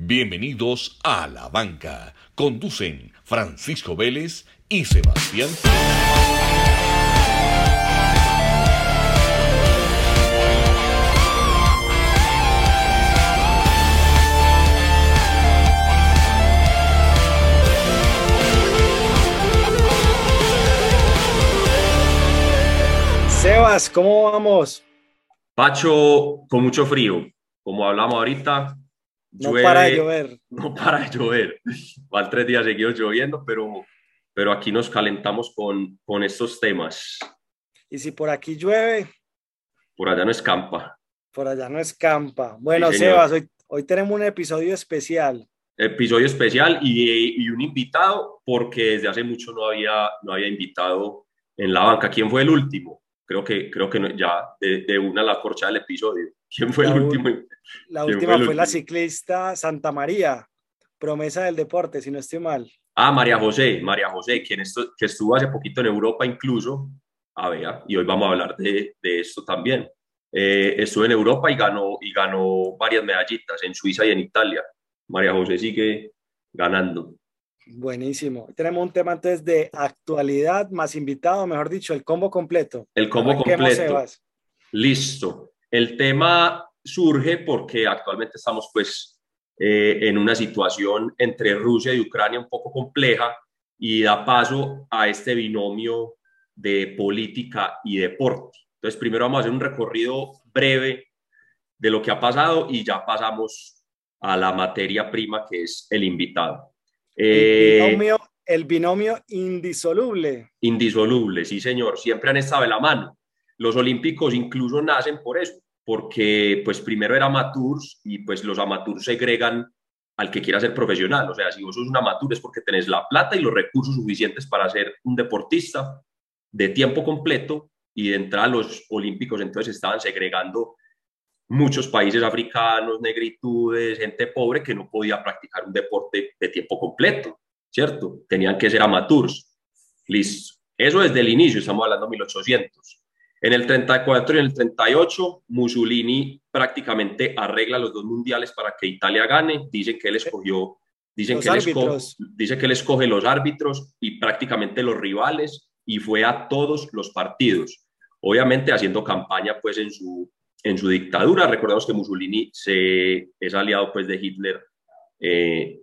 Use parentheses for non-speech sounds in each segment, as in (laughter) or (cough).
Bienvenidos a La Banca. Conducen Francisco Vélez y Sebastián. Sebas, ¿cómo vamos? Pacho, con mucho frío. Como hablamos ahorita, no para de llover. (laughs) No para de llover. Van tres días seguidos lloviendo, pero, pero aquí nos calentamos con, con estos temas. ¿Y si por aquí llueve? Por allá no escampa. Por allá no escampa. Bueno, Sebas, hoy, hoy tenemos un episodio especial. Episodio especial y, y, un invitado, porque desde hace mucho no había, no había invitado en la banca. ¿Quién fue el último? Creo que, creo que ya de, de una la corcha del episodio. ¿Quién fue el último? La última fue, la ciclista Santa María, promesa del deporte, si no estoy mal. Ah, María José, María José, quien que estuvo hace poquito en Europa incluso. A ver, y hoy vamos a hablar de, de esto también. Eh, estuvo en Europa y ganó, y ganó varias medallitas en Suiza y en Italia. María José sigue ganando. Buenísimo. Tenemos un tema entonces de actualidad más invitado, mejor dicho, el combo completo. El combo completo. Listo. El tema surge porque actualmente estamos pues eh, en una situación entre Rusia y Ucrania un poco compleja y da paso a este binomio de política y deporte. Entonces, primero vamos a hacer un recorrido breve de lo que ha pasado y ya pasamos a la materia prima que es el invitado. el, eh, binomio, el binomio indisoluble. Indisoluble, sí señor, siempre han estado de la mano. Los olímpicos incluso nacen por eso, porque pues primero era amateurs y pues los amateurs segregan al que quiera ser profesional. O sea, si vos sos un amateur es porque tenés la plata y los recursos suficientes para ser un deportista de tiempo completo y de entrar a los olímpicos entonces estaban segregando muchos países africanos, negritudes, gente pobre que no podía practicar un deporte de tiempo completo, ¿cierto? Tenían que ser amateurs. Listo. Eso desde el inicio, estamos hablando de 1800. En el 34 y en el 38, Mussolini prácticamente arregla los dos mundiales para que Italia gane. Dicen que él escogió, dicen que él, escoge, dice que él escoge los árbitros y prácticamente los rivales y fue a todos los partidos. Obviamente haciendo campaña pues en su, en su dictadura. Recordemos que Mussolini se, es aliado pues de Hitler eh,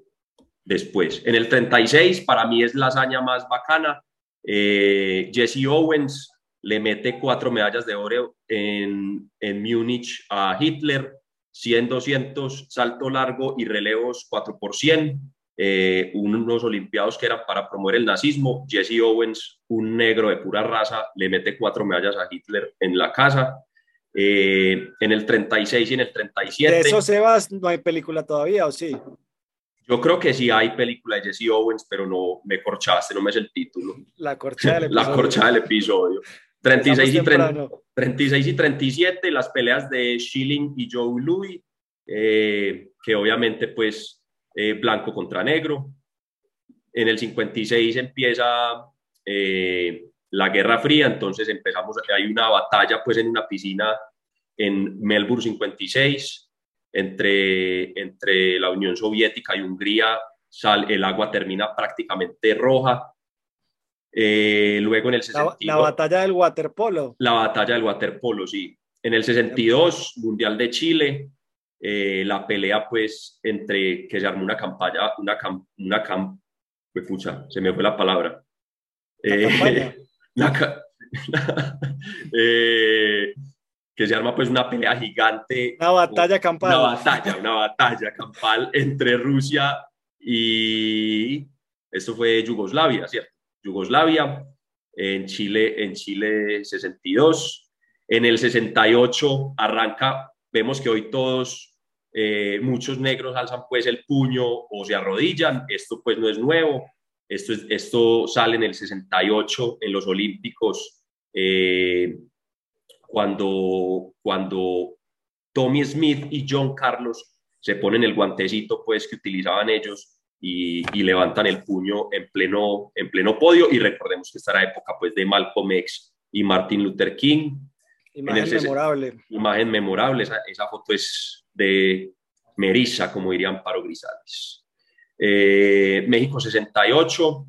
después. En el 36, para mí es la hazaña más bacana. Eh, Jesse Owens le mete cuatro medallas de oro en, en Múnich a Hitler, 100, 200, salto largo y relevos 4 por 100, eh, unos olimpiados que eran para promover el nazismo. Jesse Owens, un negro de pura raza, le mete cuatro medallas a Hitler en la casa. Eh, en el 36 y en el 37. ¿De eso, Sebas, no hay película todavía o sí? Yo creo que sí hay película de Jesse Owens, pero no me corchaste, no me es el título. La corcha (laughs) del episodio. la corcha del episodio. 36 y, 36 y 37, las peleas de Schilling y Joe Louis, eh, que obviamente pues eh, blanco contra negro. En el 56 empieza eh, la Guerra Fría, entonces empezamos, hay una batalla pues en una piscina en Melbourne 56 entre, entre la Unión Soviética y Hungría, sal, el agua termina prácticamente roja, eh, luego en el 62... La, batalla del waterpolo. La batalla del waterpolo, sí. En el 62, Mundial de Chile, eh, la pelea pues entre que se armó una campaña, una, una cam, pucha, se me fue la palabra. (laughs) (laughs) Eh, que se arma pues una pelea gigante. Una batalla campal. Una batalla, una batalla campal entre Rusia y... Esto fue Yugoslavia, ¿cierto? Yugoslavia, en Chile, en Chile 62. En el 68 arranca, vemos que hoy todos, eh, muchos negros alzan pues el puño o se arrodillan, esto pues no es nuevo, esto, es, esto sale en el 68 en los Olímpicos, eh, cuando, cuando Tommy Smith y John Carlos se ponen el guantecito pues que utilizaban ellos y, levantan el puño en pleno, en pleno podio. Y recordemos que esta era época pues, de Malcolm X y Martin Luther King. Imagen memorable. Imagen memorable, esa, esa, foto es de Merisa, como dirían Paro Grisales. Eh, México 68,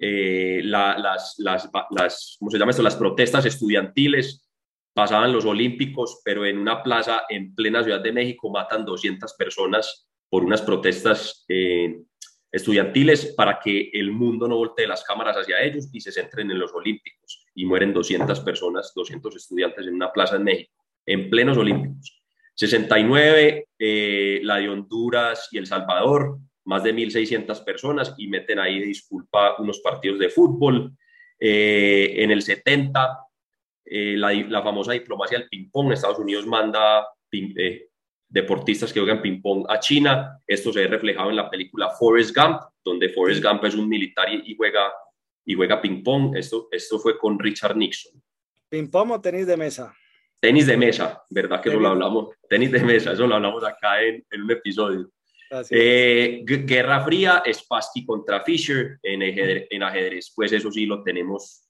eh, las, las, las, ¿cómo se llama esto? las protestas estudiantiles pasaban los olímpicos, pero en una plaza en plena Ciudad de México matan 200 personas por unas protestas eh, estudiantiles para que el mundo no voltee las cámaras hacia ellos y se centren en los olímpicos. Y mueren 200 personas, 200 estudiantes en una plaza en México, en plenos olímpicos. 69, eh, la de Honduras y El Salvador, más de 1.600 personas y meten ahí, disculpa, unos partidos de fútbol. Eh, en el 70, eh, la, famosa diplomacia del ping-pong, Estados Unidos manda deportistas que juegan ping-pong a China. Esto se ve reflejado en la película Forrest Gump, donde Forrest Gump es un militar y, juega, y juega ping-pong. Esto, esto fue con Richard Nixon. ¿Ping-pong o tenis de mesa? Tenis de mesa, ¿verdad que eso lo hablamos? Tenis de mesa, eso lo hablamos acá en, en un episodio. Eh, Guerra Fría, Spassky contra Fischer en ajedrez, en ajedrez, pues eso sí lo tenemos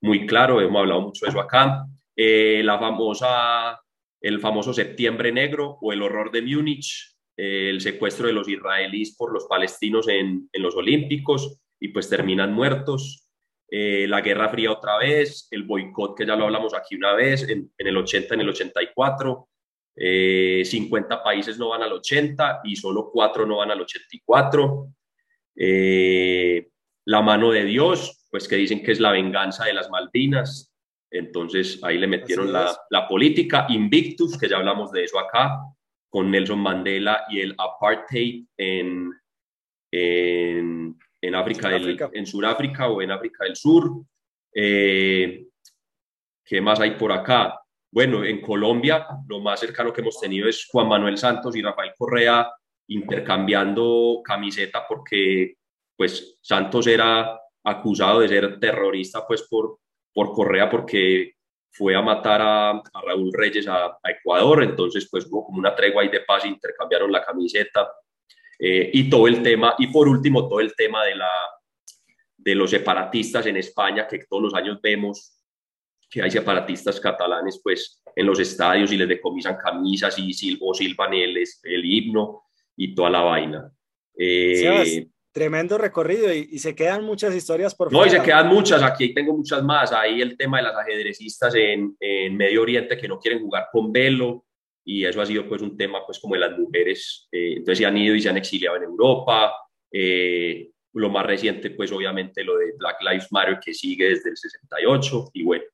muy claro, hemos hablado mucho de eso acá. Eh, la famosa el famoso Septiembre Negro o el horror de Múnich, eh, el secuestro de los israelíes por los palestinos en, los Olímpicos y pues terminan muertos. Eh, la Guerra Fría otra vez, el boicot que ya lo hablamos aquí una vez, en, el 80, en el 84, 50 eh, países no van al 80 y solo 4 no van al 84. la mano de Dios, pues que dicen que es la venganza de las Malvinas, entonces ahí le metieron la, la, política, Invictus, que ya hablamos de eso acá, con Nelson Mandela y el apartheid en, en, en África, del, en Sudáfrica o en África del Sur. Eh, ¿Qué más hay por acá? Bueno, en Colombia lo más cercano que hemos tenido es Juan Manuel Santos y Rafael Correa intercambiando camiseta porque pues Santos era acusado de ser terrorista pues por por Correa porque fue a matar a, Raúl Reyes a, Ecuador, entonces pues hubo como una tregua ahí de paz, intercambiaron la camiseta eh, y todo el tema, y por último todo el tema de, la, de los separatistas en España, que todos los años vemos que hay separatistas catalanes pues en los estadios y les decomisan camisas y o silban el, el himno y toda la vaina. Eh, Tremendo recorrido y, se quedan muchas historias por No, y se quedan muchas, aquí tengo muchas más. Ahí el tema de las ajedrecistas en, en, Medio Oriente que no quieren jugar con velo y eso ha sido pues un tema pues como de las mujeres. Eh, entonces se han ido y se han exiliado en Europa. Eh, lo más reciente pues obviamente lo de Black Lives Matter que sigue desde el 68 y bueno.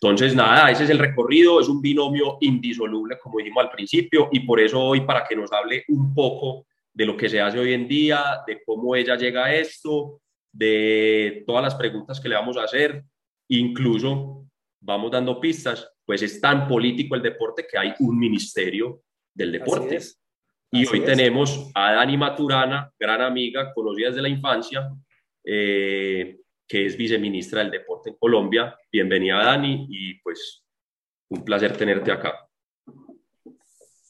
Entonces nada, ese es el recorrido, es un binomio indisoluble como dijimos al principio y por eso hoy para que nos hable un poco de lo que se hace hoy en día, de cómo ella llega a esto, de todas las preguntas que le vamos a hacer, incluso vamos dando pistas, pues es tan político el deporte que hay un ministerio del deporte. Y hoy tenemos a Dani Maturana, gran amiga, conocida desde la infancia, eh, que es viceministra del deporte en Colombia. Bienvenida, Dani, y pues un placer tenerte acá.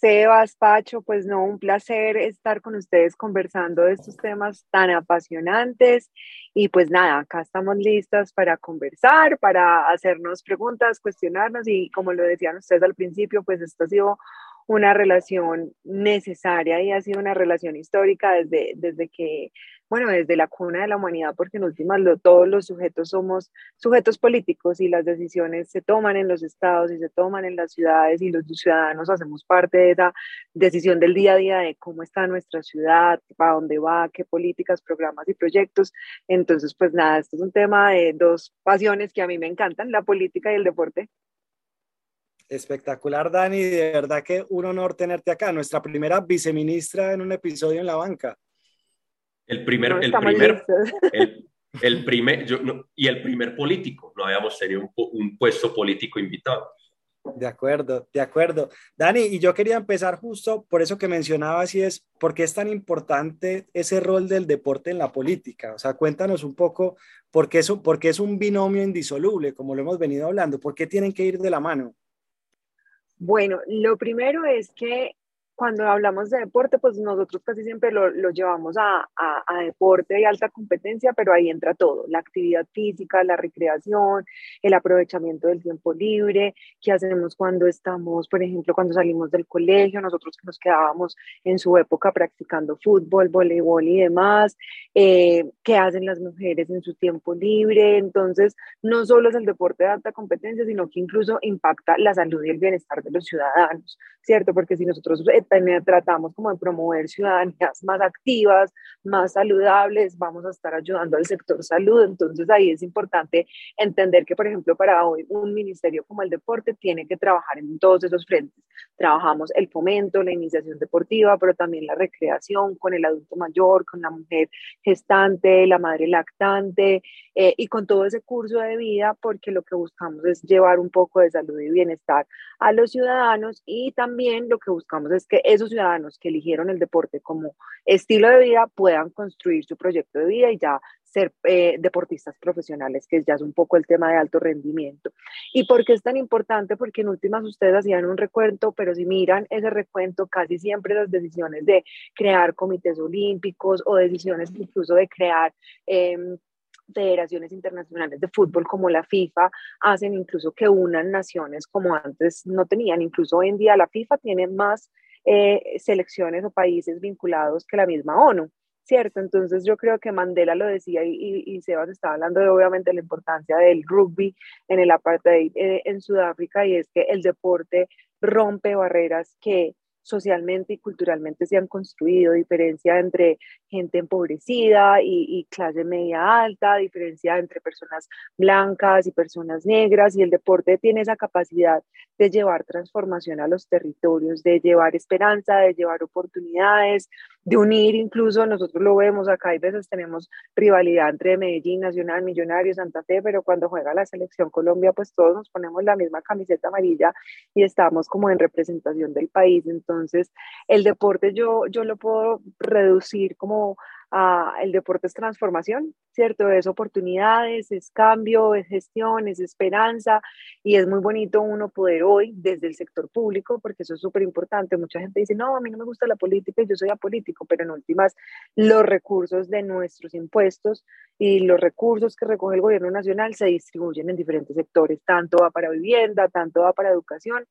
Sebas, Pacho, pues no, un placer estar con ustedes conversando de estos temas tan apasionantes. Y pues nada, acá estamos listas para conversar, para hacernos preguntas, cuestionarnos y como lo decían ustedes al principio, pues esto ha sido una relación necesaria y ha sido una relación histórica desde, desde que bueno, desde la cuna de la humanidad, porque en últimas todos los sujetos somos sujetos políticos y las decisiones se toman en los estados y se toman en las ciudades y los ciudadanos hacemos parte de esa decisión del día a día de cómo está nuestra ciudad, para dónde va, qué políticas, programas y proyectos. Entonces, pues nada, esto es un tema de dos pasiones que a mí me encantan, la política y el deporte. Espectacular, Dani. De verdad que un honor tenerte acá, nuestra primera viceministra en un episodio en la banca. El primer, el primer, el, primer, yo, y el primer político, no habíamos tenido un, un, puesto político invitado. De acuerdo, de acuerdo. Dani, y yo quería empezar justo por eso que mencionabas y es, ¿por qué es tan importante ese rol del deporte en la política? O sea, cuéntanos un poco por qué es, por qué es un binomio indisoluble, como lo hemos venido hablando, ¿por qué tienen que ir de la mano? Bueno, lo primero es que cuando hablamos de deporte, pues nosotros casi siempre lo, lo llevamos a, a, a, deporte de alta competencia, pero ahí entra todo, la actividad física, la recreación, el aprovechamiento del tiempo libre, qué hacemos cuando estamos, por ejemplo, cuando salimos del colegio, nosotros que nos quedábamos en su época practicando fútbol, voleibol y demás, eh, qué hacen las mujeres en su tiempo libre. Entonces, no solo es el deporte de alta competencia, sino que incluso impacta la salud y el bienestar de los ciudadanos, ¿cierto? Porque si nosotros eh, tratamos como de promover ciudadanías (laughs) más activas, más saludables, vamos a estar ayudando al sector salud. Entonces ahí es importante entender que, por ejemplo, para hoy un ministerio como el deporte tiene que trabajar en todos esos frentes. Trabajamos el fomento, la iniciación deportiva, pero también la recreación con el adulto mayor, con la mujer gestante, la madre lactante eh, y con todo ese curso de vida, porque lo que buscamos es llevar un poco de salud y bienestar a los ciudadanos y también lo que buscamos es que esos ciudadanos que eligieron el deporte como estilo de vida puedan construir su proyecto de vida y ya ser eh, deportistas profesionales, que ya es un poco el tema de alto rendimiento. ¿Y por qué es tan importante? Porque en últimas ustedes hacían un recuento, pero si miran ese recuento, casi siempre las decisiones de crear comités olímpicos o decisiones incluso de crear... Eh, federaciones internacionales de fútbol como la FIFA hacen incluso que unan naciones como antes no tenían. Incluso hoy en día la FIFA tiene más eh, selecciones o países vinculados que la misma ONU. ¿Cierto? Entonces yo creo que Mandela lo decía y, Sebas estaba hablando de obviamente la importancia del rugby en el apartheid eh, en Sudáfrica y es que el deporte rompe barreras que socialmente y culturalmente se han construido, diferencia entre gente empobrecida y, y, clase media alta, diferencia entre personas blancas y personas negras, y el deporte tiene esa capacidad de llevar transformación a los territorios, de llevar esperanza, de llevar oportunidades, de unir incluso, nosotros lo vemos acá, hay veces tenemos rivalidad entre Medellín, Nacional, Millonarios, Santa Fe, pero cuando juega la selección Colombia, pues todos nos ponemos la misma camiseta amarilla y estamos como en representación del país. Entonces, el deporte yo, yo lo puedo reducir como el deporte es transformación, ¿cierto? Es oportunidades, es cambio, es gestión, es esperanza y es muy bonito uno poder hoy desde el sector público, porque eso es súper importante. Mucha gente dice, no, a mí no me gusta la política yo soy apolítico, pero en últimas los recursos de nuestros impuestos y los recursos que recoge el gobierno nacional se distribuyen en diferentes sectores, tanto va para vivienda, tanto va para educación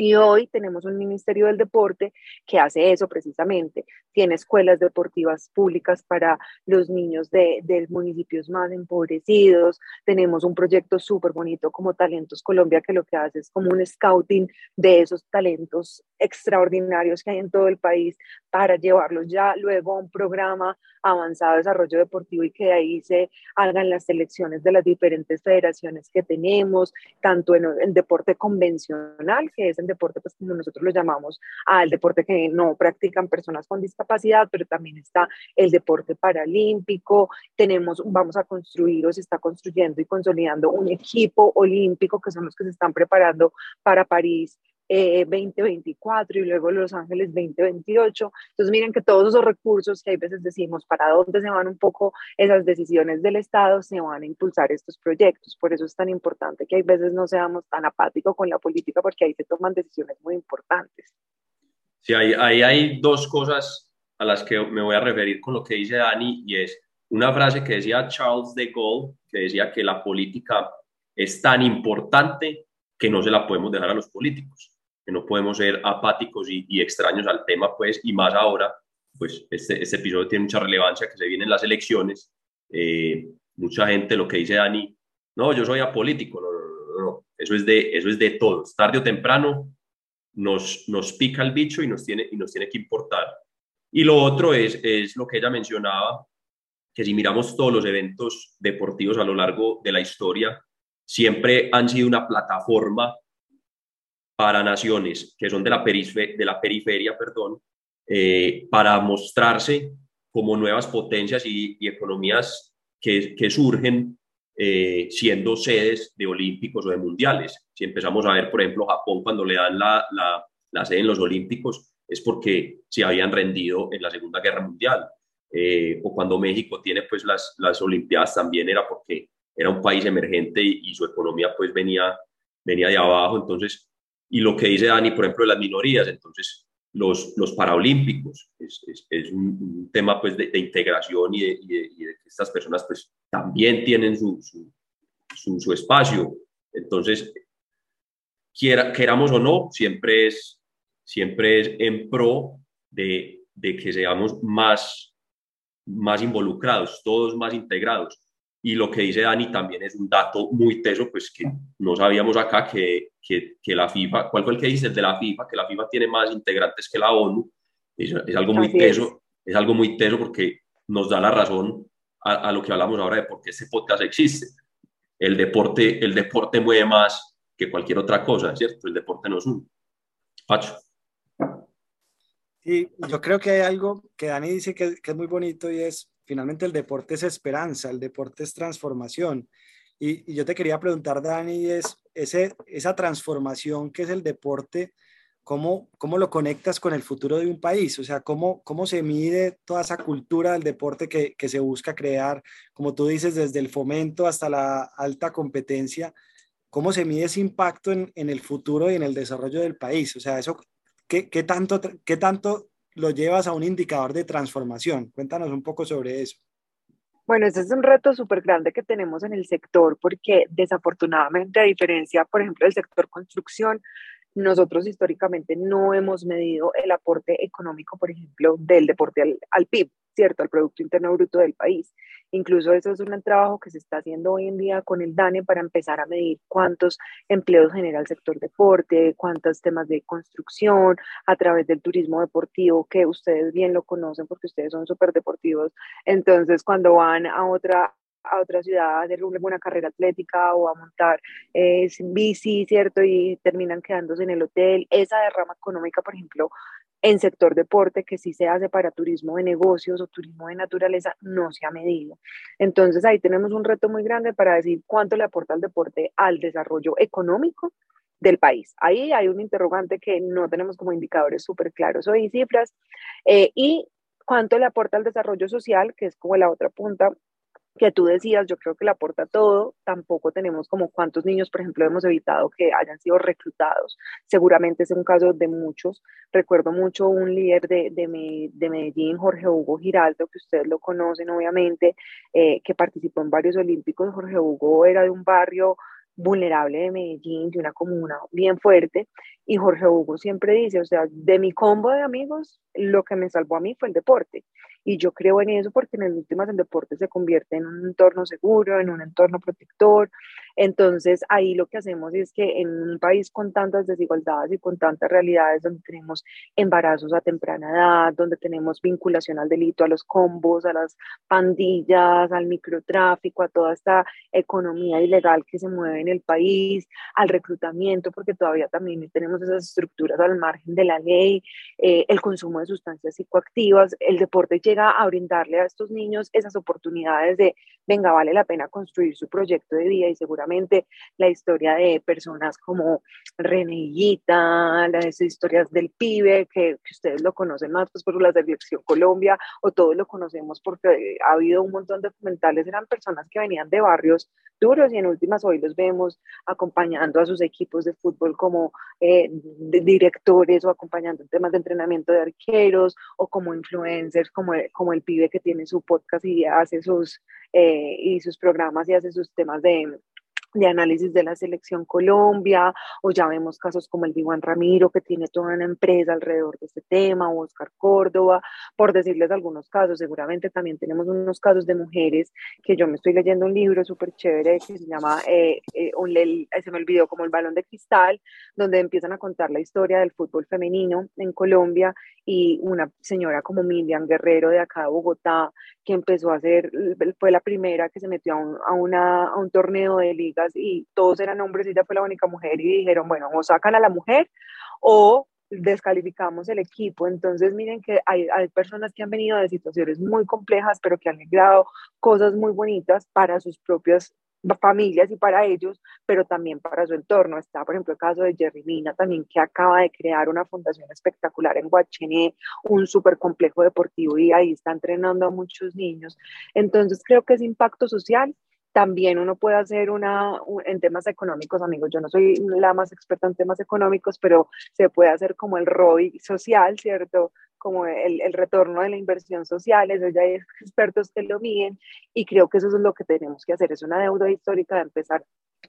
y hoy tenemos un Ministerio del Deporte que hace eso precisamente. Tiene escuelas deportivas públicas para los niños de, de municipios más empobrecidos. Tenemos un proyecto súper bonito como Talentos Colombia que lo que hace es como un scouting de esos talentos extraordinarios que hay en todo el país para llevarlos ya luego a un programa avanzado de desarrollo deportivo y que de ahí se hagan las selecciones de las diferentes federaciones que tenemos, tanto en el deporte convencional, que es el deporte, pues como nosotros lo llamamos, al deporte que no practican personas con discapacidad, pero también está el deporte paralímpico, tenemos, vamos a construir o se está construyendo y consolidando un equipo olímpico que son los que se están preparando para París 2024 eh, y luego Los Ángeles 2028. Entonces miren que todos esos recursos que hay veces decimos para dónde se van un poco esas decisiones del Estado, se van a impulsar estos proyectos. Por eso es tan importante que hay veces no seamos tan apáticos con la política porque ahí se toman decisiones muy importantes. Sí, ahí hay dos cosas a las que me voy a referir con lo que dice Dani y es una frase que decía Charles de Gaulle, que decía que la política es tan importante que no se la podemos dejar a los políticos no podemos ser apáticos y, extraños al tema, pues, y más ahora, pues este, este, episodio tiene mucha relevancia, que se vienen las elecciones, eh, mucha gente, lo que dice Dani, no, yo soy apolítico, no, no, no, eso es de, eso es de todos, tarde o temprano nos, nos pica el bicho y nos, tiene, y nos tiene que importar. Y lo otro es, es lo que ella mencionaba, que si miramos todos los eventos deportivos a lo largo de la historia, siempre han sido una plataforma para naciones que son de la, de la periferia, perdón, eh, para mostrarse como nuevas potencias y, economías que, que surgen eh, siendo sedes de olímpicos o de mundiales. Si empezamos a ver, por ejemplo, Japón cuando le dan la, la, la sede en los olímpicos, es porque se habían rendido en la Segunda Guerra Mundial. Eh, o cuando México tiene pues las, las Olimpiadas también era porque era un país emergente y, y, su economía pues venía, venía de abajo. Entonces, y lo que dice Dani, por ejemplo, de las minorías. Entonces, los, los Paralímpicos. Es, es, un, tema pues, de, integración y de, y, de, que estas personas pues, también tienen su, su, su, espacio. Entonces, quiera, queramos o no, siempre es, siempre es en pro de, de que seamos más, más involucrados, todos más integrados. Y lo que dice Dani también es un dato muy teso, pues que no sabíamos acá que, que, que la FIFA, ¿cuál fue el que dice? El de la FIFA, que la FIFA tiene más integrantes que la ONU. Es, es algo muy teso, es. algo muy teso porque nos da la razón a, a, lo que hablamos ahora de por qué este podcast existe. El deporte, el deporte mueve más que cualquier otra cosa, ¿cierto? El deporte nos une. Pacho. Sí, yo creo que hay algo que Dani dice que, que es muy bonito y es finalmente el deporte es esperanza, el deporte es transformación. Y, yo te quería preguntar, Dani, es ese, esa transformación que es el deporte, ¿cómo, ¿cómo lo conectas con el futuro de un país? O sea, ¿cómo, cómo se mide toda esa cultura del deporte que, que se busca crear, como tú dices, desde el fomento hasta la alta competencia? ¿Cómo se mide ese impacto en, en el futuro y en el desarrollo del país? O sea, eso, ¿qué, qué tanto, qué tanto lo llevas a un indicador de transformación. Cuéntanos un poco sobre eso. Bueno, ese es un reto súper grande que tenemos en el sector porque desafortunadamente, a diferencia, por ejemplo, del sector construcción, nosotros históricamente no hemos medido el aporte económico, por ejemplo, del deporte al, al PIB. ¿Cierto?, al Producto Interno Bruto del país. Incluso eso es un trabajo que se está haciendo hoy en día con el DANE para empezar a medir cuántos empleos genera el sector deporte, cuántos temas de construcción, a través del turismo deportivo, que ustedes bien lo conocen porque ustedes son súper deportivos. Entonces, cuando van a otra a otra ciudad a hacer una carrera atlética o a montar eh, bici, ¿cierto? Y terminan quedándose en el hotel. Esa derrama económica, por ejemplo, en sector deporte, que sí se hace para turismo de negocios o turismo de naturaleza, no se ha medido. Entonces ahí tenemos un reto muy grande para decir cuánto le aporta el deporte al desarrollo económico del país. Ahí hay un interrogante que no tenemos como indicadores súper claros o cifras. Eh, y cuánto le aporta al desarrollo social, que es como la otra punta que tú decías, yo creo que le aporta todo, tampoco tenemos como cuántos niños, por ejemplo, hemos evitado que hayan sido reclutados. Seguramente es un caso de muchos. Recuerdo mucho un líder de, de, de Medellín, Jorge Hugo Giraldo, que ustedes lo conocen obviamente, eh, que participó en varios olímpicos. Jorge Hugo era de un barrio vulnerable de Medellín, de una comuna bien fuerte, y Jorge Hugo siempre dice, o sea, de mi combo de amigos, lo que me salvó a mí fue el deporte. Y yo creo en eso porque en últimas el deporte se convierte en un entorno seguro, en un entorno protector. Entonces ahí lo que hacemos es que en un país con tantas desigualdades y con tantas realidades donde tenemos embarazos a temprana edad, donde tenemos vinculación al delito, a los combos, a las pandillas, al microtráfico, a toda esta economía ilegal que se mueve en el país, al reclutamiento, porque todavía también tenemos esas estructuras al margen de la ley, eh, el consumo de sustancias psicoactivas, el deporte llega a brindarle a estos niños esas oportunidades de, venga, vale la pena construir su proyecto de vida y seguramente la historia de personas como Renillita, las historias del pibe, que, ustedes lo conocen más pues, por la selección Colombia, o todos lo conocemos porque ha habido un montón de documentales, eran personas que venían de barrios duros y en últimas hoy los vemos acompañando a sus equipos de fútbol como eh, directores o acompañando en temas de entrenamiento de arqueros o como influencers, como como el pibe que tiene su podcast y hace sus, eh, y sus programas y hace sus temas de, de análisis de la selección Colombia, o ya vemos casos como el de Juan Ramiro, que tiene toda una empresa alrededor de este tema, o Oscar Córdoba, por decirles algunos casos. Seguramente también tenemos unos casos de mujeres que yo me estoy leyendo un libro súper chévere que se llama, eh, eh, se me olvidó, como El Balón de Cristal, donde empiezan a contar la historia del fútbol femenino en Colombia y una señora como Miriam Guerrero de acá de Bogotá, que empezó a hacer, fue la primera que se metió a un, a una, a un torneo de y todos eran hombres y ella fue la única mujer y dijeron, bueno, o sacan a la mujer o descalificamos el equipo. Entonces, miren que hay, personas que han venido de situaciones muy complejas, pero que han logrado cosas muy bonitas para sus propias familias y para ellos, pero también para su entorno. Está, por ejemplo, el caso de Jerry Mina también, que acaba de crear una fundación espectacular en Guachené, un súper complejo deportivo y ahí está entrenando a muchos niños. Entonces, creo que ese impacto social también uno puede hacer una, en temas económicos, amigos, yo no soy la más experta en temas económicos, pero se puede hacer como el ROI social, ¿cierto? Como el, el retorno de la inversión social, eso ya hay (laughs) expertos que lo miden y creo que eso es lo que tenemos que hacer, es una deuda histórica de empezar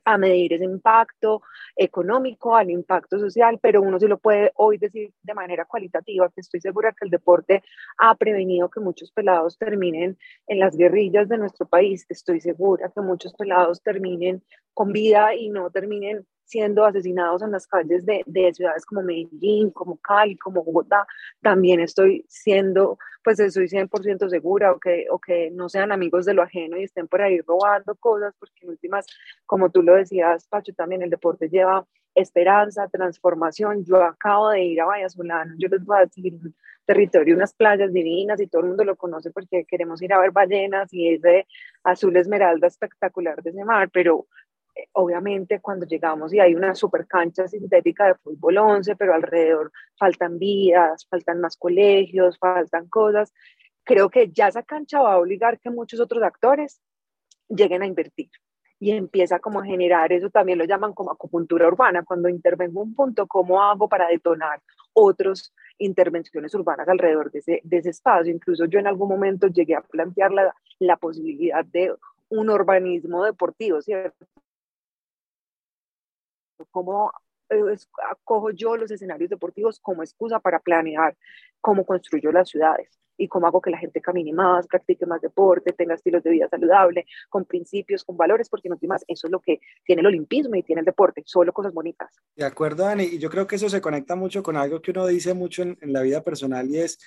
a medir ese impacto económico, al impacto social, pero uno sí lo puede hoy decir de manera cualitativa, que estoy segura que el deporte ha prevenido que muchos pelados terminen en las guerrillas de nuestro país, estoy segura que muchos pelados terminen con vida y no terminen siendo asesinados en las calles de, de, ciudades como Medellín, como Cali, como Bogotá, también estoy siendo, pues estoy 100% segura o que, o que no sean amigos de lo ajeno y estén por ahí robando cosas, porque en últimas, como tú lo decías, Pacho, también el deporte lleva esperanza, transformación. Yo acabo de ir a Vallasolano, yo les voy a decir un territorio, unas playas divinas y todo el mundo lo conoce porque queremos ir a ver ballenas y es de azul esmeralda espectacular de ese mar, pero obviamente cuando llegamos y hay una super cancha sintética de fútbol 11, pero alrededor faltan vías, faltan más colegios, faltan cosas, creo que ya esa cancha va a obligar que muchos otros actores lleguen a invertir y empieza como a generar, eso también lo llaman como acupuntura urbana, cuando intervengo un punto, ¿cómo hago para detonar otras intervenciones urbanas alrededor de ese, de ese espacio? Incluso yo en algún momento llegué a plantear la, la posibilidad de un urbanismo deportivo, ¿cierto? Cómo eh, acojo yo los escenarios deportivos como excusa para planear cómo construyo las ciudades y cómo hago que la gente camine más, practique más deporte, tenga estilos de vida saludable, con principios, con valores, porque no más, eso es lo que tiene el olimpismo y tiene el deporte, solo cosas bonitas. De acuerdo, Dani, y yo creo que eso se conecta mucho con algo que uno dice mucho en, en la vida personal y es,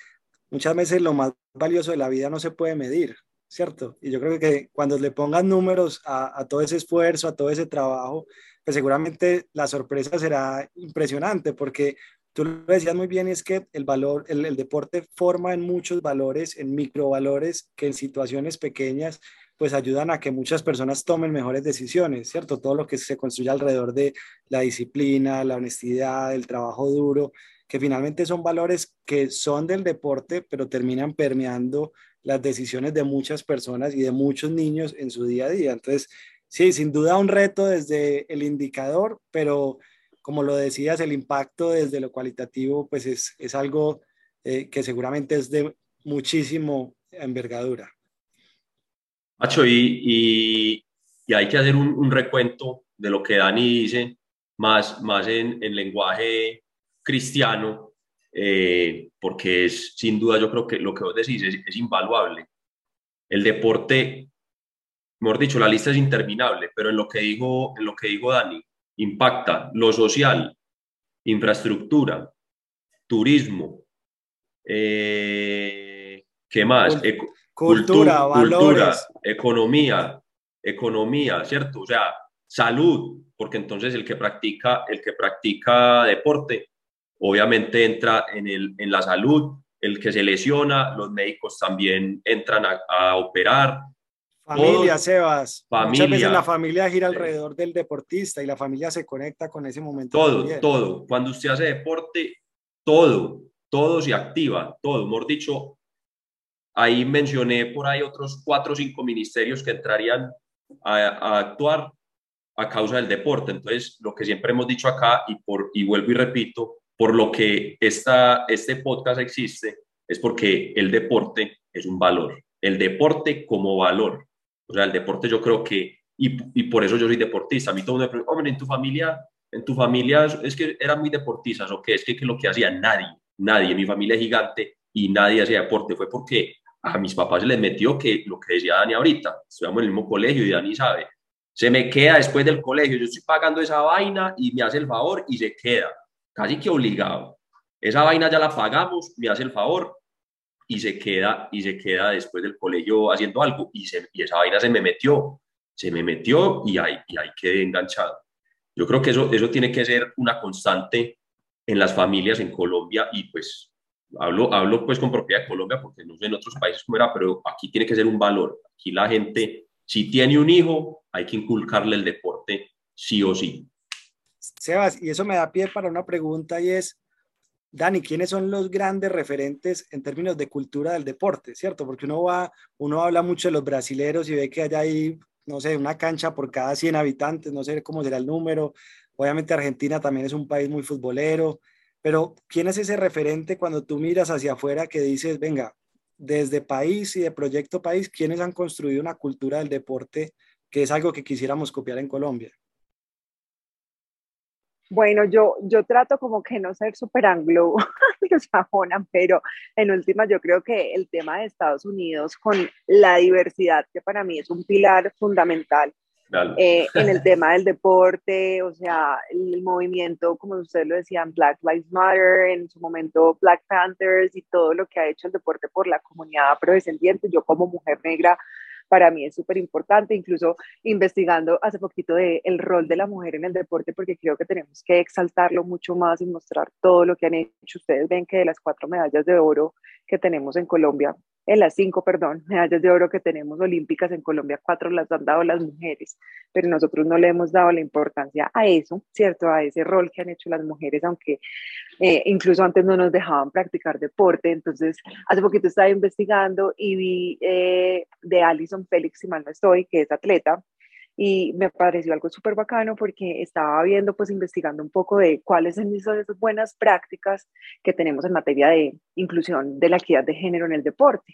muchas veces lo más valioso de la vida no se puede medir, ¿cierto? Y yo creo que cuando le pongan números a, a todo ese esfuerzo, a todo ese trabajo, pues seguramente la sorpresa será impresionante porque tú lo decías muy bien, es que el valor, el, deporte forma en muchos valores, en microvalores que en situaciones pequeñas pues ayudan a que muchas personas tomen mejores decisiones, ¿cierto? Todo lo que se construye alrededor de la disciplina, la honestidad, el trabajo duro, que finalmente son valores que son del deporte, pero terminan permeando las decisiones de muchas personas y de muchos niños en su día a día. Entonces, sí, sin duda un reto desde el indicador, pero como lo decías, el impacto desde lo cualitativo, pues es, es algo eh, que seguramente es de muchísimo envergadura. Macho, y, y, y, hay que hacer un, un, recuento de lo que Dani dice, más, más en, en lenguaje cristiano, eh, porque es sin duda, yo creo que lo que vos decís es, es invaluable. El deporte mejor dicho, la lista es interminable, pero en lo que dijo, en lo que dijo Dani, impacta lo social, infraestructura, turismo, eh, ¿qué más? cultura, valores. economía, economía, ¿cierto? O sea, salud, porque entonces el que practica, el que practica deporte, obviamente entra en, el, en la salud, el que se lesiona, los médicos también entran a, a operar, Familia, Sebas. Muchas veces la familia gira alrededor del deportista y la familia se conecta con ese momento. Todo, todo. Cuando usted hace deporte, todo, todo se activa, todo. Mejor dicho, ahí mencioné por ahí otros cuatro o cinco ministerios que entrarían a, a, actuar a causa del deporte. Entonces, lo que siempre hemos dicho acá, y, por, y vuelvo y repito, por lo que esta, este podcast existe, es porque el deporte es un valor. El deporte como valor. O sea, el deporte yo creo que, y, por eso yo soy deportista. A mí todo me pregunta, hombre, en tu familia, en tu familia es que eran muy deportistas o qué, es que, que lo que hacía nadie, nadie, mi familia es gigante y nadie hacía deporte. Fue porque a mis papás se les metió que lo que decía Dani ahorita, estudiamos en el mismo colegio y Dani sabe, se me queda después del colegio, yo estoy pagando esa vaina y me hace el favor y se queda, casi que obligado. Esa vaina ya la pagamos, me hace el favor y se queda y se queda después del colegio haciendo algo y, se, y esa vaina se me metió, se me metió y ahí, y ahí quedé enganchado. Yo creo que eso, eso tiene que ser una constante en las familias en Colombia y pues hablo, hablo pues con propiedad de Colombia porque no sé en otros países cómo era, pero aquí tiene que ser un valor. Aquí la gente, si tiene un hijo, hay que inculcarle el deporte sí o sí. Sebas, y eso me da pie para una pregunta y es, Dani, ¿quiénes son los grandes referentes en términos de cultura del deporte, cierto? Porque uno va, uno habla mucho de los brasileros y ve que allá hay no sé, una cancha por cada 100 habitantes, no sé cómo será el número. Obviamente Argentina también es un país muy futbolero, pero ¿quién es ese referente cuando tú miras hacia afuera que dices, venga, desde país y de proyecto país, ¿quiénes han construido una cultura del deporte que es algo que quisiéramos copiar en Colombia? Bueno, yo, yo trato como que no ser súper anglo, (laughs) pero en última yo creo que el tema de Estados Unidos con la diversidad, que para mí es un pilar fundamental eh, en el (laughs) tema del deporte, o sea, el, movimiento, como ustedes lo decían, Black Lives Matter, en su momento Black Panthers y todo lo que ha hecho el deporte por la comunidad afrodescendiente, yo como mujer negra para mí es súper importante, incluso investigando hace poquito de el rol de la mujer en el deporte, porque creo que tenemos que exaltarlo mucho más y mostrar todo lo que han hecho. Ustedes ven que de las cuatro medallas de oro que tenemos en Colombia, en las cinco, perdón, (laughs) medallas de oro que tenemos olímpicas en Colombia, cuatro las han dado las mujeres, pero nosotros no le hemos dado la importancia a eso, ¿cierto? A ese rol que han hecho las mujeres, aunque eh, incluso antes no nos dejaban practicar deporte. Entonces, hace poquito estaba investigando y vi eh, de Alison Félix, si mal no estoy, que es atleta, y me pareció algo súper bacano porque estaba viendo, pues investigando un poco de cuáles son esas buenas prácticas que tenemos en materia de inclusión de la equidad de género en el deporte.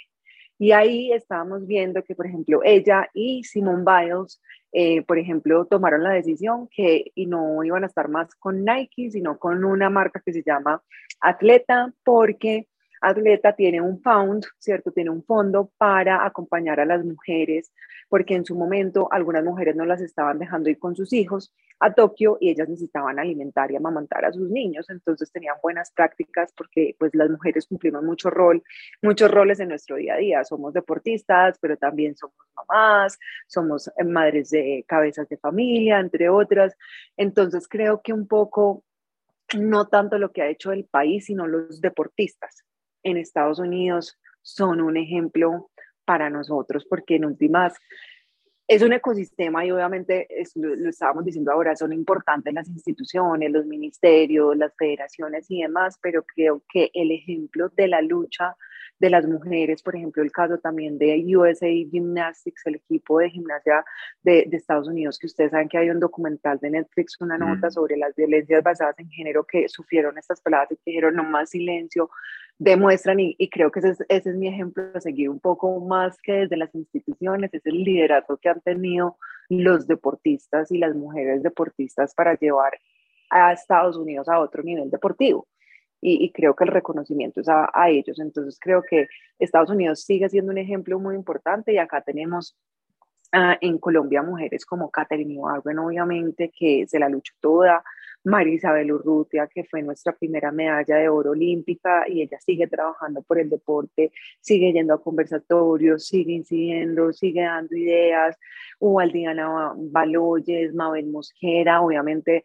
Y ahí estábamos viendo que, por ejemplo, ella y Simone Biles, eh, por ejemplo, tomaron la decisión que y no iban a estar más con Nike, sino con una marca que se llama Atleta, porque Atleta tiene un fund, ¿cierto? Tiene un fondo para acompañar a las mujeres, porque en su momento algunas mujeres no las estaban dejando ir con sus hijos a Tokio y ellas necesitaban alimentar y amamantar a sus niños, entonces tenían buenas prácticas porque pues las mujeres cumplimos mucho rol, muchos roles en nuestro día a día, somos deportistas, pero también somos mamás, somos madres de cabezas de familia, entre otras, entonces creo que un poco no tanto lo que ha hecho el país, sino los deportistas, en Estados Unidos son un ejemplo para nosotros, porque en últimas es un ecosistema y obviamente lo, lo, estábamos diciendo ahora, son importantes las instituciones, los ministerios, las federaciones y demás, pero creo que el ejemplo de la lucha de las mujeres, por ejemplo, el caso también de USA Gymnastics, el equipo de gimnasia de, de Estados Unidos, que ustedes saben que hay un documental de Netflix, una nota sobre las violencias basadas en género que sufrieron estas peladas y que dijeron no más silencio, demuestran, y, y creo que ese es, ese es mi ejemplo de seguir un poco más que desde las instituciones, es el liderazgo que han tenido los deportistas y las mujeres deportistas para llevar a Estados Unidos a otro nivel deportivo y, creo que el reconocimiento es a, ellos. Entonces creo que Estados Unidos sigue siendo un ejemplo muy importante y acá tenemos ah, en Colombia mujeres como Catherine Ibargüen, obviamente, que se la luchó toda, María Isabel Urrutia, que fue nuestra primera medalla de oro olímpica y ella sigue trabajando por el deporte, sigue yendo a conversatorios, sigue incidiendo, sigue dando ideas, hubo Diana Baloyes, Mabel Mosquera, obviamente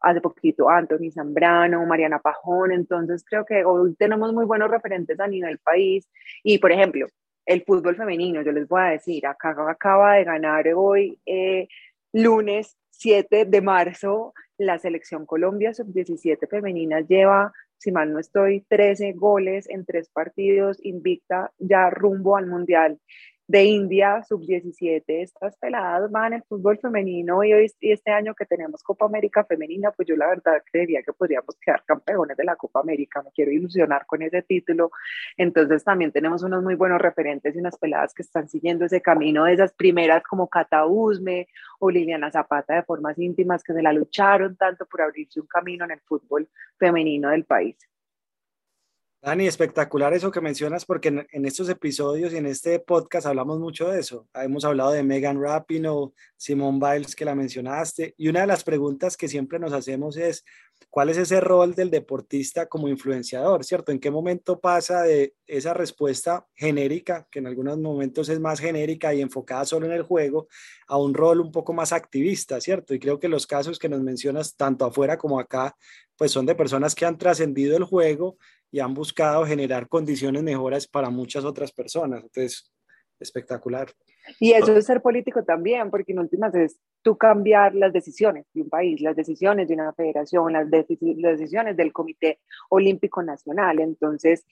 hace poquito Anthony Zambrano, Mariana Pajón, entonces creo que hoy tenemos muy buenos referentes a nivel país. Y por ejemplo, el fútbol femenino, yo les voy a decir, acá acaba de ganar hoy eh, lunes 7 de marzo la selección Colombia sub-17 femenina lleva, si mal no estoy, 13 goles en tres partidos, invicta ya rumbo al Mundial de India, sub-17, estas peladas van en fútbol femenino y, hoy, y este año que tenemos Copa América femenina, pues yo la verdad creería que podríamos quedar campeones de la Copa América, me quiero ilusionar con ese título, entonces también tenemos unos muy buenos referentes y unas peladas que están siguiendo ese camino de esas primeras como Cata Usme o Liliana Zapata de formas íntimas que se la lucharon tanto por abrirse un camino en el fútbol femenino del país. Dani, espectacular eso que mencionas porque en, estos episodios y en este podcast hablamos mucho de eso. Hemos hablado de Megan Rapinoe, Simone Biles que la mencionaste y una de las preguntas que siempre nos hacemos es ¿cuál es ese rol del deportista como influenciador, cierto? ¿En qué momento pasa de esa respuesta genérica, que en algunos momentos es más genérica y enfocada solo en el juego, a un rol un poco más activista, cierto? Y creo que los casos que nos mencionas tanto afuera como acá pues son de personas que han trascendido el juego y han buscado generar condiciones mejoras para muchas otras personas. Entonces, espectacular. Y eso es ser político también, porque en últimas es tú cambiar las decisiones de un país, las decisiones de una federación, las, las decisiones del Comité Olímpico Nacional. Entonces,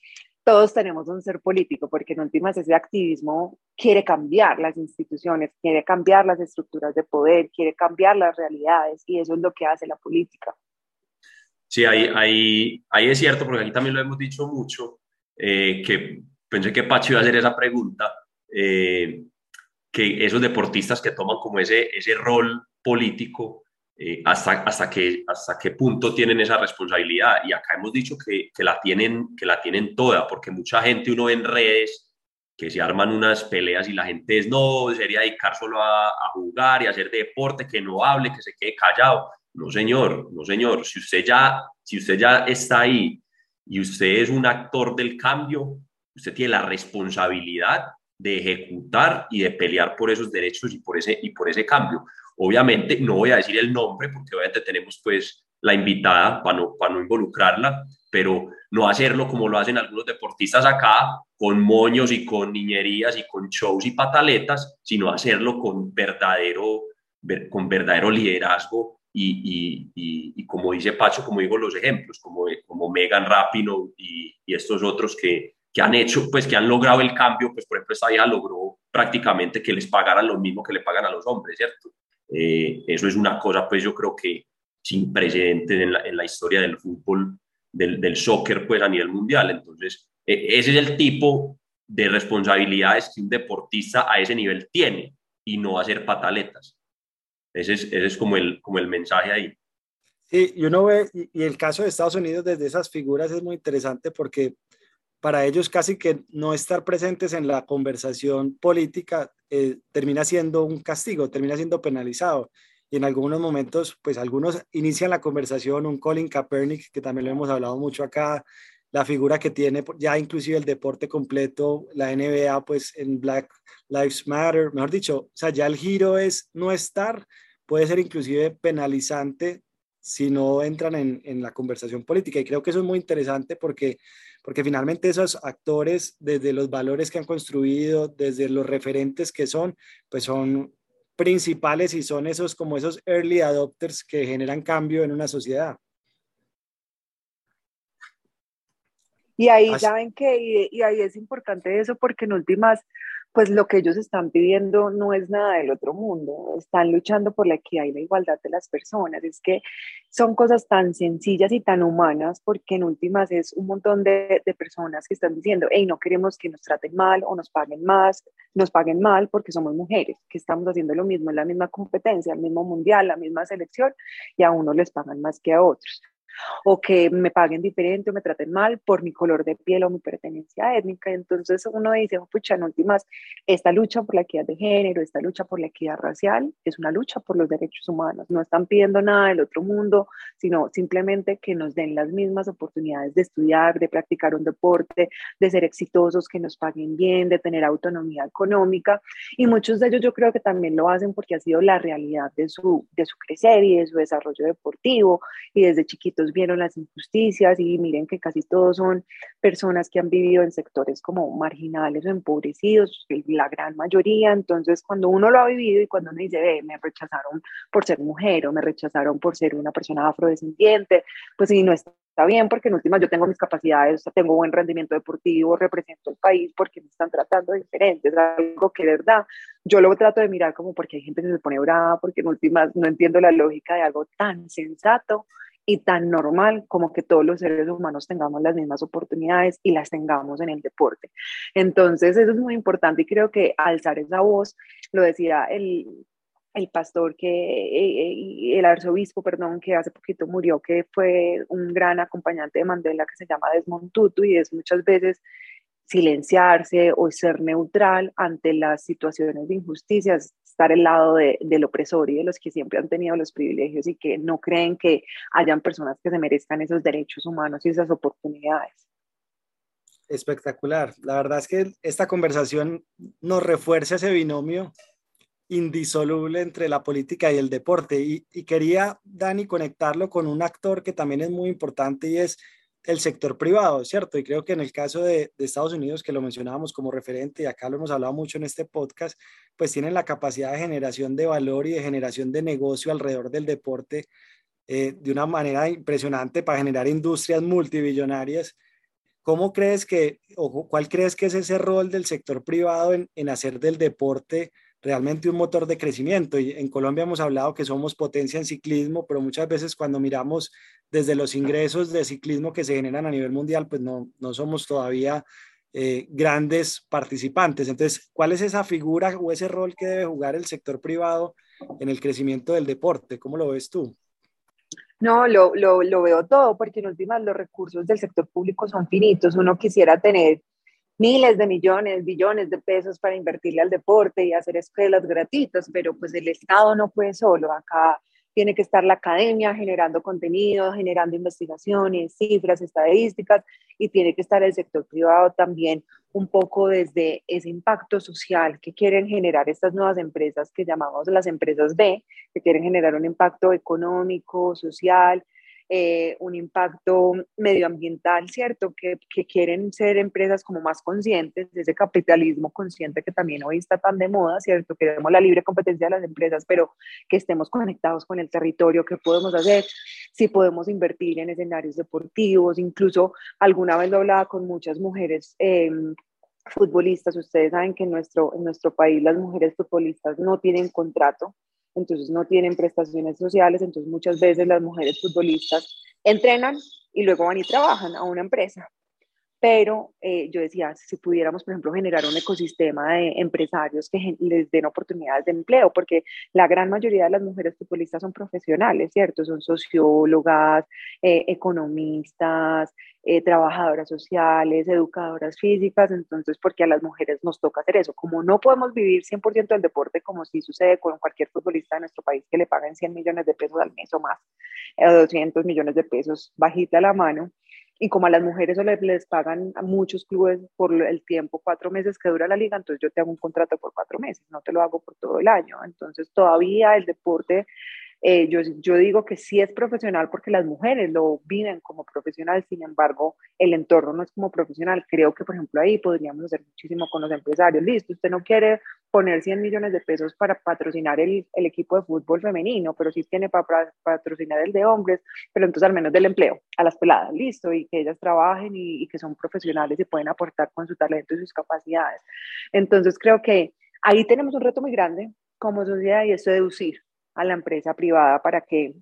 todos tenemos un ser político, porque en últimas ese activismo quiere cambiar las instituciones, quiere cambiar las estructuras de poder, quiere cambiar las realidades y eso es lo que hace la política. Sí, ahí, ahí, ahí es cierto, porque aquí también lo hemos dicho mucho, eh, que pensé que Pacho iba a hacer esa pregunta, eh, que esos deportistas que toman como ese, ese rol político, eh, hasta, hasta, que, hasta qué punto tienen esa responsabilidad. Y acá hemos dicho que, que, la tienen, que la tienen toda, porque mucha gente uno ve en redes que se arman unas peleas y la gente es, no, sería dedicar solo a, a jugar y hacer deporte, que no hable, que se quede callado. No, señor, no, señor. Si usted ya, si usted ya está ahí y usted es un actor del cambio, usted tiene la responsabilidad de ejecutar y de pelear por esos derechos y por ese, y por ese cambio. Obviamente, no voy a decir el nombre porque obviamente tenemos pues la invitada para no, para no involucrarla, pero no hacerlo como lo hacen algunos deportistas acá, con moños y con niñerías y con shows y pataletas, sino hacerlo con verdadero, con verdadero liderazgo y, y, y, como dice Pacho, como digo los ejemplos, como, como Megan Rapino y, y estos otros que, que han hecho, pues que han logrado el cambio, pues por ejemplo esta vieja logró prácticamente que les pagaran lo mismo que le pagan a los hombres, ¿cierto? Eh, eso es una cosa, pues yo creo que sin precedentes en la, en la historia del fútbol, del, del, soccer, pues a nivel mundial. Entonces, e, ese es el tipo de responsabilidades que un deportista a ese nivel tiene y no hacer pataletas. Ese es, como, el, como el mensaje ahí. Y uno ve, y el caso de Estados Unidos desde esas figuras es muy interesante porque para ellos casi que no estar presentes en la conversación política eh, termina siendo un castigo, termina siendo penalizado. Y en algunos momentos, pues algunos inician la conversación, un Colin Kaepernick, que también lo hemos hablado mucho acá, la figura que tiene ya inclusive el deporte completo, la NBA, pues en Black Lives Matter, mejor dicho, o sea, ya el giro es no estar, puede ser inclusive penalizante si no entran en, en la conversación política. Y creo que eso es muy interesante porque porque finalmente esos actores, desde los valores que han construido, desde los referentes que son, pues son principales y son esos como esos early adopters que generan cambio en una sociedad. Y ahí Así. saben que, y, y, ahí es importante eso porque en últimas, pues lo que ellos están pidiendo no es nada del otro mundo, están luchando por la equidad y la igualdad de las personas. Es que son cosas tan sencillas y tan humanas porque en últimas es un montón de, de personas que están diciendo, hey, no queremos que nos traten mal o nos paguen más, nos paguen mal porque somos mujeres, que estamos haciendo lo mismo en la misma competencia, el mismo mundial, la misma selección y a unos les pagan más que a otros o que me paguen diferente o me traten mal por mi color de piel o mi pertenencia étnica. Entonces uno dice, oh, pucha, en últimas, esta lucha por la equidad de género, esta lucha por la equidad racial, es una lucha por los derechos humanos. No están pidiendo nada del otro mundo, sino simplemente que nos den las mismas oportunidades de estudiar, de practicar un deporte, de ser exitosos, que nos paguen bien, de tener autonomía económica. Y muchos de ellos yo creo que también lo hacen porque ha sido la realidad de su, de su crecer y de su desarrollo deportivo y desde chiquitos vieron las injusticias y miren que casi todos son personas que han vivido en sectores como marginales o empobrecidos, la gran mayoría. Entonces, cuando uno lo ha vivido y cuando uno dice, ve, me rechazaron por ser mujer o me rechazaron por ser una persona afrodescendiente, pues sí, no está bien porque en últimas yo tengo mis capacidades, tengo buen rendimiento deportivo, represento el país porque me están tratando diferente, es algo que de verdad yo lo trato de mirar como porque hay gente que se pone brava, porque en últimas no entiendo la lógica de algo tan sensato y tan normal como que todos los seres humanos tengamos las mismas oportunidades y las tengamos en el deporte. Entonces, eso es muy importante y creo que alzar esa voz, lo decía el, el pastor que, eh, el arzobispo, perdón, que hace poquito murió, que fue un gran acompañante de Mandela que se llama Desmond Tutu y es muchas veces silenciarse o ser neutral ante las situaciones de injusticias, estar al lado de, del opresor y de los que siempre han tenido los privilegios y que no creen que hayan personas que se merezcan esos derechos humanos y esas oportunidades. Espectacular. La verdad es que esta conversación nos refuerza ese binomio indisoluble entre la política y el deporte. Y, y quería, Dani, conectarlo con un actor que también es muy importante y es el sector privado, ¿cierto? Y creo que en el caso de, de, Estados Unidos, que lo mencionábamos como referente, y acá lo hemos hablado mucho en este podcast, pues tienen la capacidad de generación de valor y de generación de negocio alrededor del deporte eh, de una manera impresionante para generar industrias multibillonarias ¿cómo crees que, o cuál crees que es ese rol del sector privado en, en hacer del deporte realmente un motor de crecimiento. Y en Colombia hemos hablado que somos potencia en ciclismo, pero muchas veces cuando miramos desde los ingresos de ciclismo que se generan a nivel mundial, pues no, no somos todavía eh, grandes participantes. Entonces, ¿cuál es esa figura o ese rol que debe jugar el sector privado en el crecimiento del deporte? ¿Cómo lo ves tú? No, lo, lo, lo veo todo, porque en últimas los recursos del sector público son finitos. Uno quisiera tener miles de millones, billones de pesos para invertirle al deporte y hacer escuelas gratuitas, pero pues el Estado no puede solo. Acá tiene que estar la academia generando contenido, generando investigaciones, cifras, estadísticas, y tiene que estar el sector privado también un poco desde ese impacto social que quieren generar estas nuevas empresas que llamamos las empresas B, que quieren generar un impacto económico, social, eh, un impacto medioambiental, ¿cierto? Que, quieren ser empresas como más conscientes de ese capitalismo consciente que también hoy está tan de moda, ¿cierto? Queremos la libre competencia de las empresas, pero que estemos conectados con el territorio, ¿qué podemos hacer? Si podemos invertir en escenarios deportivos, incluso alguna vez lo hablaba con muchas mujeres. Eh, futbolistas, ustedes saben que nuestro, en nuestro país las mujeres futbolistas no tienen contrato, entonces no tienen prestaciones sociales, entonces muchas veces las mujeres futbolistas entrenan y luego van y trabajan a una empresa. Pero eh, yo decía, si pudiéramos, por ejemplo, generar un ecosistema de empresarios que les den oportunidades de empleo, porque la gran mayoría de las mujeres futbolistas son profesionales, ¿cierto? Son sociólogas, eh, economistas, eh, trabajadoras sociales, educadoras físicas, entonces, porque a las mujeres nos toca hacer eso. Como no podemos vivir 100% del deporte, como si sucede con cualquier futbolista de nuestro país que le pagan 100 millones de pesos al mes o más, 200 millones de pesos bajita la mano, y como a las mujeres les, les pagan a muchos clubes por el tiempo, cuatro meses que dura la liga, entonces yo te hago un contrato por cuatro meses, no te lo hago por todo el año. Entonces todavía el deporte eh, yo, yo, digo que sí es profesional porque las mujeres lo viven como profesional, sin embargo, el entorno no es como profesional. Creo que, por ejemplo, ahí podríamos hacer muchísimo con los empresarios. Listo, usted no quiere poner 100 millones de pesos para patrocinar el, el equipo de fútbol femenino, pero sí tiene para, patrocinar el de hombres, pero entonces al menos del empleo, a las peladas, listo, y que ellas trabajen y, y que son profesionales y pueden aportar con su talento y sus capacidades. Entonces creo que ahí tenemos un reto muy grande como sociedad y es seducir a la empresa privada para que,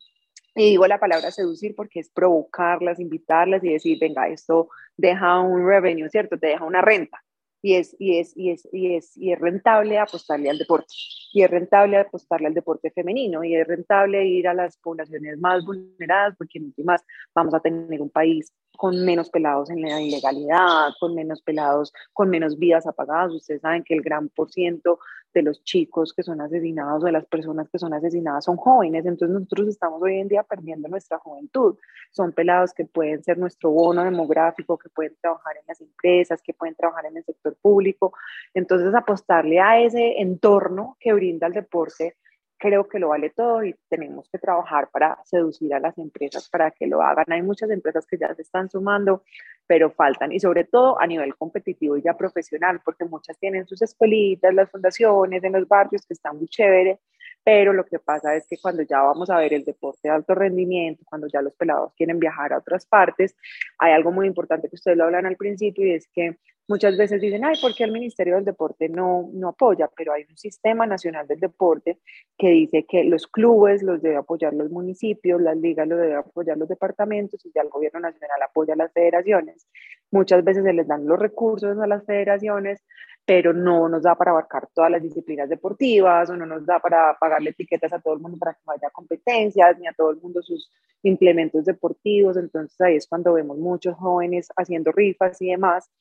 y digo la palabra seducir porque es provocarlas, invitarlas y decir, venga, esto deja un revenue, ¿cierto? Te deja una renta y es, y es, y es, y es, y es rentable apostarle al deporte, y es rentable apostarle al deporte femenino, y es rentable ir a las poblaciones más vulneradas, porque en últimas vamos a tener un país con menos pelados en la ilegalidad, con menos pelados, con menos vidas apagadas. Ustedes saben que el gran por ciento de los chicos que son asesinados o de las personas que son asesinadas son jóvenes, entonces nosotros estamos hoy en día perdiendo nuestra juventud. Son pelados que pueden ser nuestro bono demográfico, que pueden trabajar en las empresas, que pueden trabajar en el sector público. Entonces apostarle a ese entorno que brinda el deporte creo que lo vale todo y tenemos que trabajar para seducir a las empresas para que lo hagan. Hay muchas empresas que ya se están sumando, pero faltan y sobre todo a nivel competitivo y ya profesional, porque muchas tienen sus escuelitas, las fundaciones en los barrios que están muy chévere, pero lo que pasa es que cuando ya vamos a ver el deporte de alto rendimiento, cuando ya los pelados quieren viajar a otras partes, hay algo muy importante que ustedes lo hablan al principio y es que muchas veces dicen, ay, ¿por qué el Ministerio del Deporte no, no apoya? Pero hay un sistema nacional del deporte que dice que los clubes los debe apoyar los municipios, las ligas los deben apoyar los departamentos y ya el gobierno nacional apoya a las federaciones. Muchas veces se les dan los recursos a las federaciones, pero no nos da para abarcar todas las disciplinas deportivas o no nos da para pagarle etiquetas a todo el mundo para que vaya a competencias, ni a todo el mundo sus implementos deportivos. Entonces ahí es cuando vemos muchos jóvenes haciendo rifas y demás,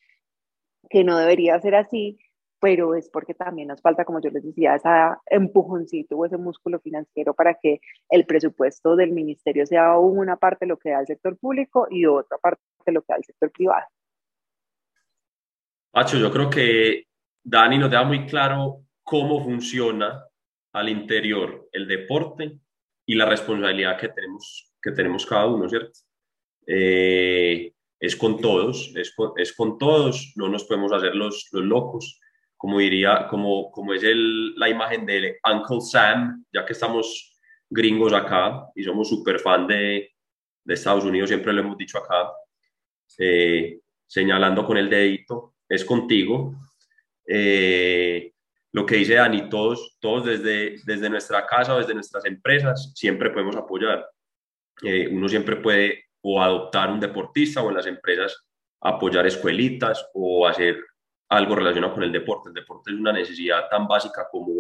que no debería ser así, pero es porque también nos falta, como yo les decía, ese empujoncito o ese músculo financiero para que el presupuesto del ministerio sea una parte lo que da el sector público y otra parte de lo que da el sector privado. Pacho, yo creo que Dani nos da muy claro cómo funciona al interior el deporte y la responsabilidad que tenemos, que tenemos cada uno, ¿cierto? Eh, es con todos, es con, es con, todos, no nos podemos hacer los, los locos, como diría, como, como es el, la imagen de Uncle Sam, ya que estamos gringos acá y somos súper fan de, de, Estados Unidos, siempre lo hemos dicho acá, eh, señalando con el dedito, es contigo. Eh, lo que dice Dani, todos, todos desde, desde nuestra casa o desde nuestras empresas siempre podemos apoyar. Eh, uno siempre puede o adoptar un deportista o en las empresas apoyar escuelitas o hacer algo relacionado con el deporte. El deporte es una necesidad tan básica como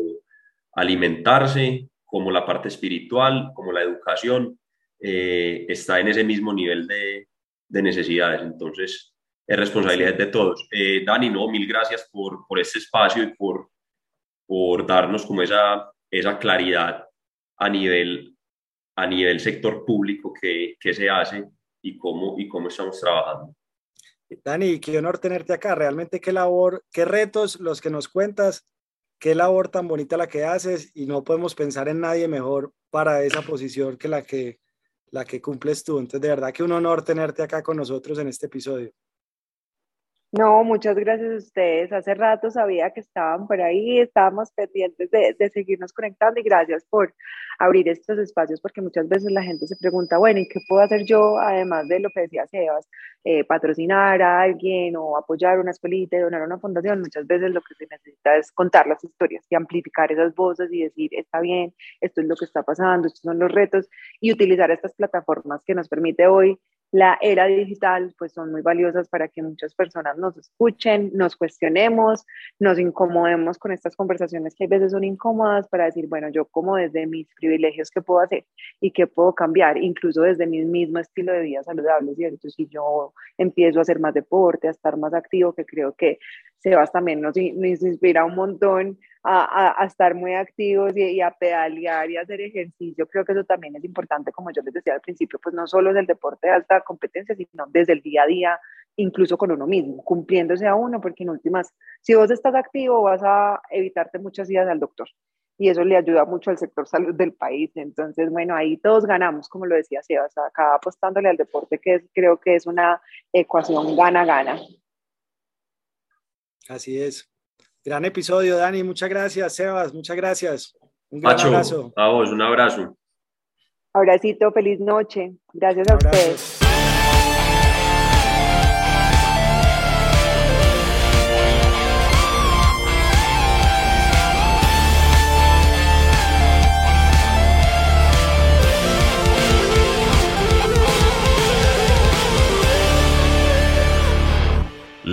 alimentarse, como la parte espiritual, como la educación, eh, está en ese mismo nivel de, de, necesidades. Entonces, es responsabilidad de todos. Eh, Dani, no, mil gracias por, por este espacio y por, por darnos como esa, esa claridad a nivel, a nivel sector público que, que se hace y cómo, y cómo estamos trabajando. Dani, qué honor tenerte acá. Realmente qué labor, qué retos los que nos cuentas, qué labor tan bonita la que haces y no podemos pensar en nadie mejor para esa posición que la que, la que cumples tú. Entonces, de verdad que un honor tenerte acá con nosotros en este episodio. No, muchas gracias a ustedes. Hace rato sabía que estaban por ahí, estábamos pendientes de, de, seguirnos conectando y gracias por abrir estos espacios porque muchas veces la gente se pregunta, bueno, ¿y qué puedo hacer yo además de lo que decía Sebas? Eh, patrocinar a alguien o apoyar una escuelita donar a una fundación. Muchas veces lo que se necesita es contar las historias y amplificar esas voces y decir, está bien, esto es lo que está pasando, estos son los retos y utilizar estas plataformas que nos permite hoy la era digital, pues son muy valiosas para que muchas personas nos escuchen, nos cuestionemos, nos incomodemos con estas conversaciones que a veces son incómodas para decir, bueno, yo como desde mis privilegios, ¿qué puedo hacer? ¿Y qué puedo cambiar? Incluso desde mi mismo estilo de vida saludable, ¿cierto? Si yo empiezo a hacer más deporte, a estar más activo, que creo que Sebas también nos, nos inspira un montón a, a, estar muy activos y, a pedalear y a hacer ejercicio. Creo que eso también es importante, como yo les decía al principio, pues no solo es el deporte de alta competencia, sino desde el día a día, incluso con uno mismo, cumpliéndose a uno, porque en últimas, si vos estás activo, vas a evitarte muchas idas al doctor. Y eso le ayuda mucho al sector salud del país. Entonces, bueno, ahí todos ganamos, como lo decía Sebas, acá apostándole al deporte, que es, creo que es una ecuación gana-gana. Así es. Gran episodio, Dani. Muchas gracias, Sebas. Muchas gracias. Un gran abrazo. A vos, un abrazo. Abracito, feliz noche. Gracias a ustedes.